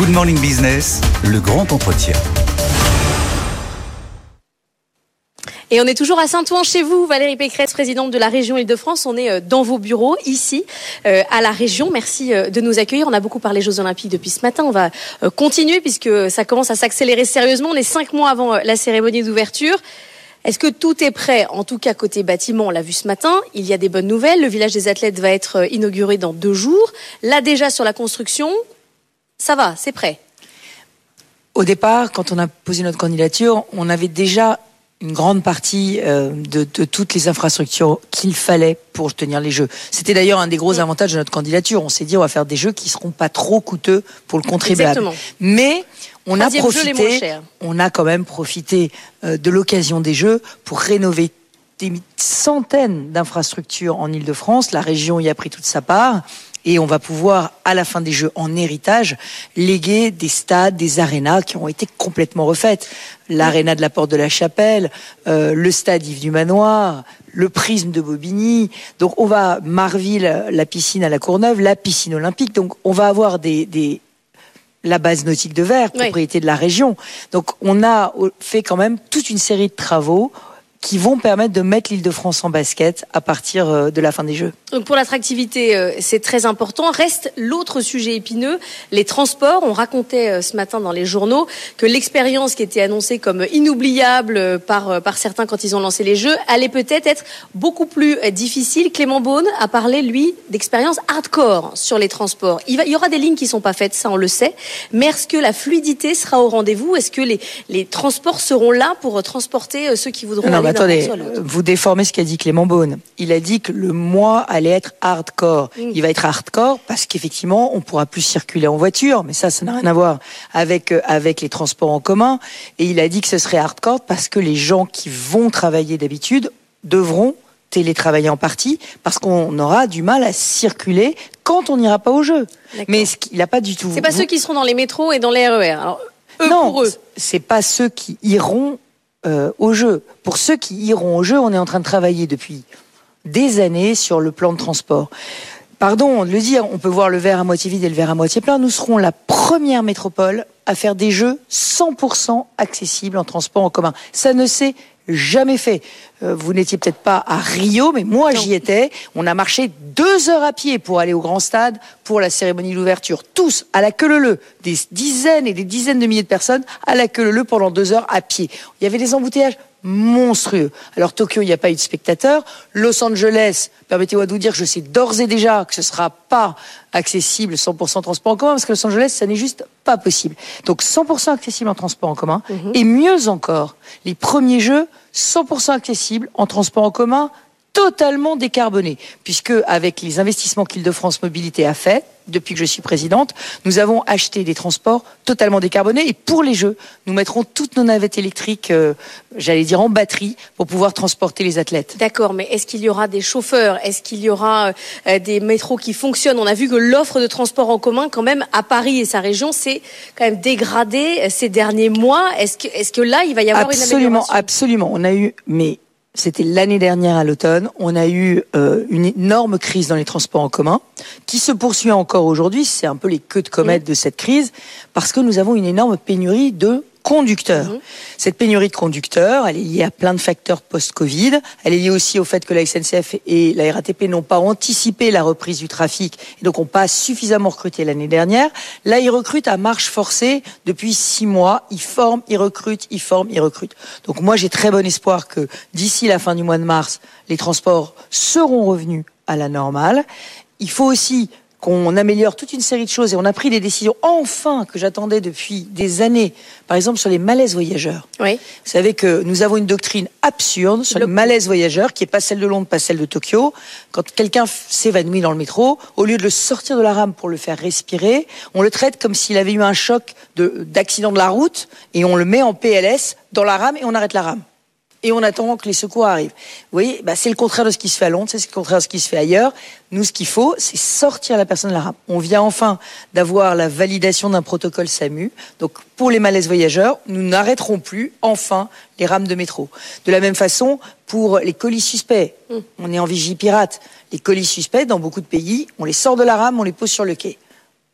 Good Morning Business, le grand entretien. Et on est toujours à Saint-Ouen chez vous, Valérie Pécresse, présidente de la région Île-de-France. On est euh, dans vos bureaux, ici, euh, à la région. Merci euh, de nous accueillir. On a beaucoup parlé Jeux Olympiques depuis ce matin. On va continuer puisque ça commence à s'accélérer sérieusement. On est cinq mois avant la cérémonie d'ouverture. Est-ce que tout est prêt? En tout cas, côté bâtiment, on l'a vu ce matin. Il y a des bonnes nouvelles. Le village des athlètes va être inauguré dans deux jours. Là, déjà, sur la construction, ça va, c'est prêt. Au départ, quand on a posé notre candidature, on avait déjà une grande partie euh, de, de, toutes les infrastructures qu'il fallait pour tenir les jeux. C'était d'ailleurs un des gros avantages de notre candidature. On s'est dit on va faire des jeux qui seront pas trop coûteux pour le contribuable. Exactement. Mais on a profité, on a quand même profité euh, de l'occasion des jeux pour rénover des centaines d'infrastructures en Ile-de-France. La région y a pris toute sa part et on va pouvoir, à la fin des Jeux, en héritage, léguer des stades, des arénas qui ont été complètement refaites. L'aréna de la Porte de la Chapelle, euh, le stade Yves du Manoir, le prisme de Bobigny. Donc on va Marville, la piscine à la Courneuve, la piscine olympique. Donc on va avoir des, des la base nautique de Verre, propriété de la région. Donc on a fait quand même toute une série de travaux qui vont permettre de mettre l'île de France en basket à partir euh, de la fin des Jeux. Donc pour l'attractivité, euh, c'est très important. Reste l'autre sujet épineux, les transports. On racontait euh, ce matin dans les journaux que l'expérience qui était annoncée comme inoubliable par, par certains quand ils ont lancé les Jeux allait peut-être être beaucoup plus difficile. Clément Beaune a parlé, lui, d'expérience hardcore sur les transports. Il, y aura des lignes qui sont pas faites, ça on le sait. Mais est-ce que la fluidité sera au rendez-vous? Est-ce que les, les transports seront là pour transporter ceux qui voudront aller? Attendez, vous déformez ce qu'a dit Clément Beaune. Il a dit que le mois allait être hardcore. Il va être hardcore parce qu'effectivement, on pourra plus circuler en voiture, mais ça, ça n'a rien à voir avec euh, avec les transports en commun. Et il a dit que ce serait hardcore parce que les gens qui vont travailler d'habitude devront télétravailler en partie parce qu'on aura du mal à circuler quand on n'ira pas au jeu. Mais il n'a pas du tout. C'est pas ceux qui seront dans les métros et dans les RER. Alors, eux non, pour eux. c'est pas ceux qui iront euh, au jeu. Pour ceux qui iront au jeu, on est en train de travailler depuis des années sur le plan de transport. Pardon de le dire, on peut voir le verre à moitié vide et le verre à moitié plein. Nous serons la première métropole à faire des jeux 100% accessibles en transport en commun. Ça ne s'est jamais fait. Euh, vous n'étiez peut-être pas à Rio, mais moi j'y étais. On a marché deux heures à pied pour aller au grand stade pour la cérémonie d'ouverture. Tous à la queue leu des dizaines et des dizaines de milliers de personnes à la queue leu pendant deux heures à pied. Il y avait des embouteillages monstrueux. Alors Tokyo, il n'y a pas eu de spectateurs. Los Angeles, permettez-moi de vous dire que je sais d'ores et déjà que ce ne sera pas accessible 100% transport en commun, parce que Los Angeles, ça n'est juste pas possible. Donc 100% accessible en transport en commun, mhm. et mieux encore, les premiers jeux 100% accessibles en transport en commun totalement décarboné, puisque avec les investissements qu'Île-de-France Mobilité a fait depuis que je suis présidente, nous avons acheté des transports totalement décarbonés et pour les Jeux, nous mettrons toutes nos navettes électriques, euh, j'allais dire en batterie, pour pouvoir transporter les athlètes. D'accord, mais est-ce qu'il y aura des chauffeurs? Est-ce qu'il y aura euh, des métros qui fonctionnent? On a vu que l'offre de transport en commun, quand même, à Paris et sa région, c'est quand même dégradé euh, ces derniers mois. Est-ce que, est-ce que là, il va y avoir absolument, une amélioration? Absolument, on a eu, mais c'était l'année dernière à l'automne, on a eu euh, une énorme crise dans les transports en commun, qui se poursuit encore aujourd'hui, c'est un peu les queues de comète de cette crise, parce que nous avons une énorme pénurie de conducteurs. Mhm. Cette pénurie de conducteurs, elle est liée à plein de facteurs post-Covid. Elle est liée aussi au fait que la SNCF et la RATP n'ont pas anticipé la reprise du trafic et donc n'ont pas suffisamment recruté l'année dernière. Là, ils recrutent à marche forcée depuis six mois. Ils forment, ils recrutent, ils forment, ils recrutent. Donc moi, j'ai très bon espoir que d'ici la fin du mois de mars, les transports seront revenus à la normale. Il faut aussi qu'on améliore toute une série de choses et on a pris des décisions enfin que j'attendais depuis des années. Par exemple sur les malaises voyageurs. Oui. Vous savez que nous avons une doctrine absurde sur les malaises voyageurs qui est pas celle de Londres, pas celle de Tokyo. Quand quelqu'un s'évanouit dans le métro, au lieu de le sortir de la rame pour le faire respirer, on le traite comme s'il avait eu un choc d'accident de la route et on le met en PLS dans la rame et on arrête la rame et on attend que les secours arrivent. Vous voyez, bah, c'est le contraire de ce qui se fait à Londres, c'est le contraire de ce qui se fait ailleurs. Nous, ce qu'il faut, c'est sortir la personne de la rame. On vient enfin d'avoir la validation d'un protocole SAMU. Donc, pour les malaises voyageurs, nous n'arrêterons plus, enfin, les rames de métro. De la même façon, pour les colis suspects, mmh. on est en vigie pirate. Les colis suspects, dans beaucoup de pays, on les sort de la rame, on les pose sur le quai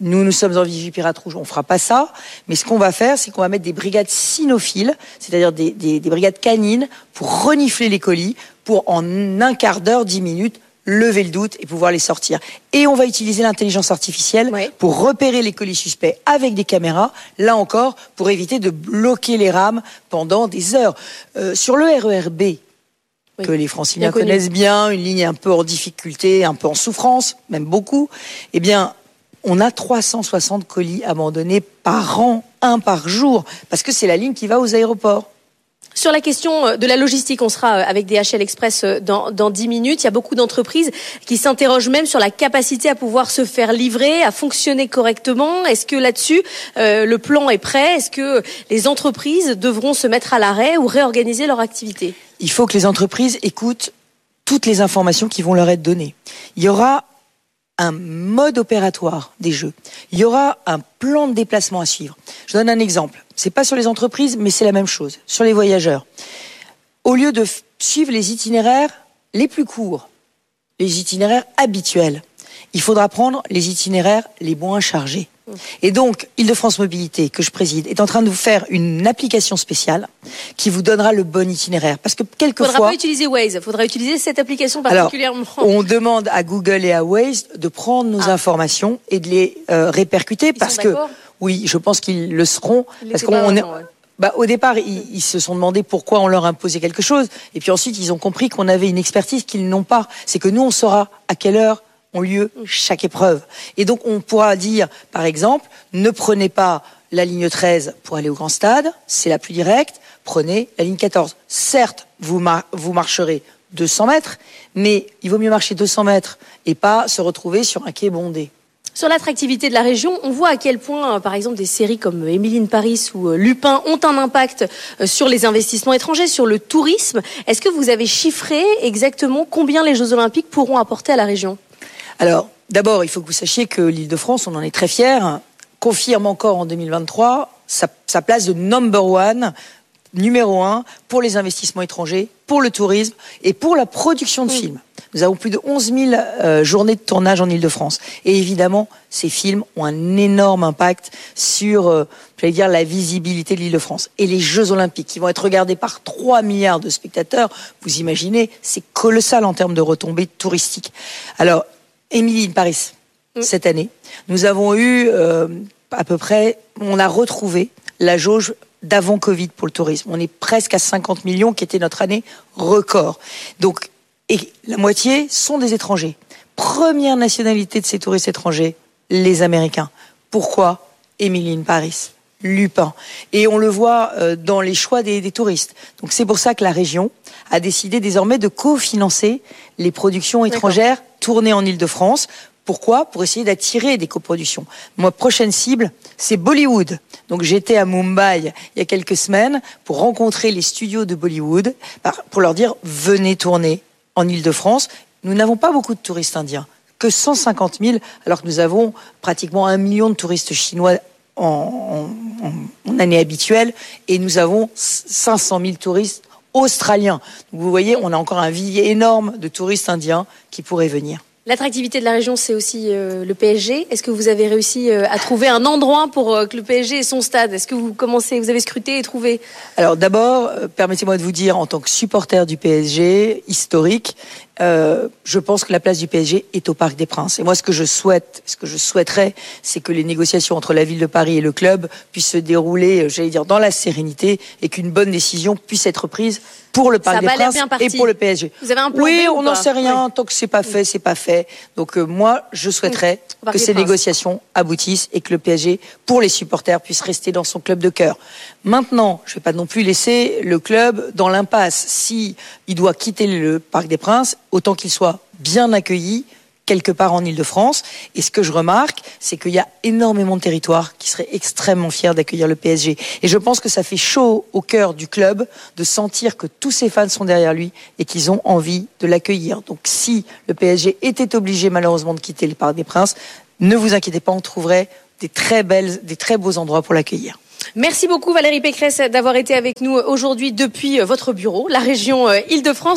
Nous, nous sommes en Vigipirate Rouge, on fera pas ça. Mais ce qu'on va faire, c'est qu'on va mettre des brigades cynophiles, c'est-à-dire des, des, des brigades canines, pour renifler les colis, pour en un quart d'heure, dix minutes, lever le doute et pouvoir les sortir. Et on va utiliser l'intelligence artificielle Oui. pour repérer les colis suspects avec des caméras, là encore, pour éviter de bloquer les rames pendant des heures. Euh, sur le RERB, que les franciliens Bien connaissent bien, une ligne un peu en difficulté, un peu en souffrance, même beaucoup, eh bien, on a 360 colis abandonnés par an, un par jour, parce que c'est la ligne qui va aux aéroports. Sur la question euh, de la logistique, on sera euh, avec DHL Express euh, dans, dans 10 minutes. Il y a beaucoup d'entreprises qui s'interrogent même sur la capacité à pouvoir se faire livrer, à fonctionner correctement. Est-ce que là-dessus, euh, le plan est prêt? Est-ce que les entreprises devront se mettre à l'arrêt ou réorganiser leur activité? Il faut que les entreprises écoutent toutes les informations qui vont leur être données. Il y aura un mode opératoire des jeux. Il y aura un plan de déplacement à suivre. Je donne un exemple. C'est pas sur les entreprises, mais c'est la même chose. Sur les voyageurs. Au lieu de suivre les itinéraires les plus courts, les itinéraires habituels, il faudra prendre les itinéraires les moins chargés. Et donc, Île-de-France Mobilité, que je préside, est en train de vous faire une application spéciale qui vous donnera le bon itinéraire. Parce que Il faudra quelquefois, pas utiliser Waze, il faudra utiliser cette application alors, particulièrement. on demande à Google et à Waze de prendre nos Ah. informations et de les euh, répercuter Ils parce que, oui, je pense qu'ils le seront. Parce qu'on est, ouais. bah, au départ, ils, ils se sont demandé pourquoi on leur imposait quelque chose. Et puis ensuite, ils ont compris qu'on avait une expertise qu'ils n'ont pas. C'est que nous, on saura à quelle heure lieu chaque épreuve. Et donc, on pourra dire, par exemple, ne prenez pas la ligne 13 pour aller au grand stade, c'est la plus directe, prenez la ligne 14. Certes, vous, vous marcherez 200 mètres, mais il vaut mieux marcher 200 mètres et pas se retrouver sur un quai bondé. Sur l'attractivité de la région, on voit à quel point, euh, par exemple, des séries comme euh, Émilie Paris ou euh, Lupin ont un impact sur les investissements étrangers, sur le tourisme. Est-ce que vous avez chiffré exactement combien les Jeux Olympiques pourront apporter à la région? Alors, d'abord, il faut que vous sachiez que l'Île-de-France, on en est très fiers, confirme encore en 2023 sa, sa place de number one, numéro un, pour les investissements étrangers, pour le tourisme et pour la production de films. Nous avons plus de 11 000 euh, journées de tournage en Île-de-France. Et évidemment, ces films ont un énorme impact sur, euh, j'allais dire, la visibilité de l'Île-de-France. Et les Jeux Olympiques, qui vont être regardés par 3 milliards de spectateurs, vous imaginez, c'est colossal en termes de retombées touristiques. Alors, Émilie Paris, cette année, nous avons eu euh, à peu près, on a retrouvé la jauge d'avant Covid pour le tourisme. On est presque à 50 millions, qui était notre année record. Donc, et la moitié sont des étrangers. Première nationalité de ces touristes étrangers, les Américains. Pourquoi Émilie in Paris Lupin. Et on le voit euh, dans les choix des, des touristes. Donc c'est pour ça que la région a décidé désormais de cofinancer les productions étrangères tournées en Île-de-France. Pourquoi Pour essayer d'attirer des coproductions. Ma prochaine cible, c'est Bollywood. Donc j'étais à Mumbai il y a quelques semaines pour rencontrer les studios de Bollywood, par- pour leur dire venez tourner en Île-de-France. Nous n'avons pas beaucoup de touristes indiens, que 150 000, alors que nous avons pratiquement un million de touristes chinois en- en année habituelle, et nous avons 500 000 touristes australiens. Donc vous voyez, on a encore un vivier énorme de touristes indiens qui pourraient venir. L'attractivité de la région, c'est aussi euh, le PSG. Est-ce que vous avez réussi euh, à trouver un endroit pour euh, que le PSG ait son stade? Est-ce que vous commencez, vous avez scruté et trouvé? Alors d'abord, permettez-moi de vous dire, en tant que supporter du PSG historique, euh, je pense que la place du PSG est au Parc des Princes. Et moi, ce que je souhaite, ce que je souhaiterais, c'est que les négociations entre la ville de Paris et le club puissent se dérouler, euh, j'allais dire, dans la sérénité et qu'une bonne décision puisse être prise pour le Parc Ça des Princes et pour le PSG. Vous avez un plan Oui, B on n'en sait rien. Tant que c'est pas fait, c'est pas fait. Donc euh, moi, je souhaiterais Parc que ces Princes. négociations aboutissent et que le PSG, pour les supporters, puisse rester dans son club de cœur. Maintenant, je ne vais pas non plus laisser le club dans l'impasse. Si il doit quitter le Parc des Princes, autant qu'il soit bien accueilli quelque part en Ile-de-France. Et ce que je remarque, c'est qu'il y a énormément de territoires qui seraient extrêmement fiers d'accueillir le PSG. Et je pense que ça fait chaud au cœur du club de sentir que tous ses fans sont derrière lui et qu'ils ont envie de l'accueillir. Donc si le PSG était obligé malheureusement de quitter le Parc des Princes, ne vous inquiétez pas, on trouverait des très très beaux endroits pour l'accueillir. Merci beaucoup Valérie Pécresse d'avoir été avec nous aujourd'hui depuis votre bureau, la région euh, Île-de-France.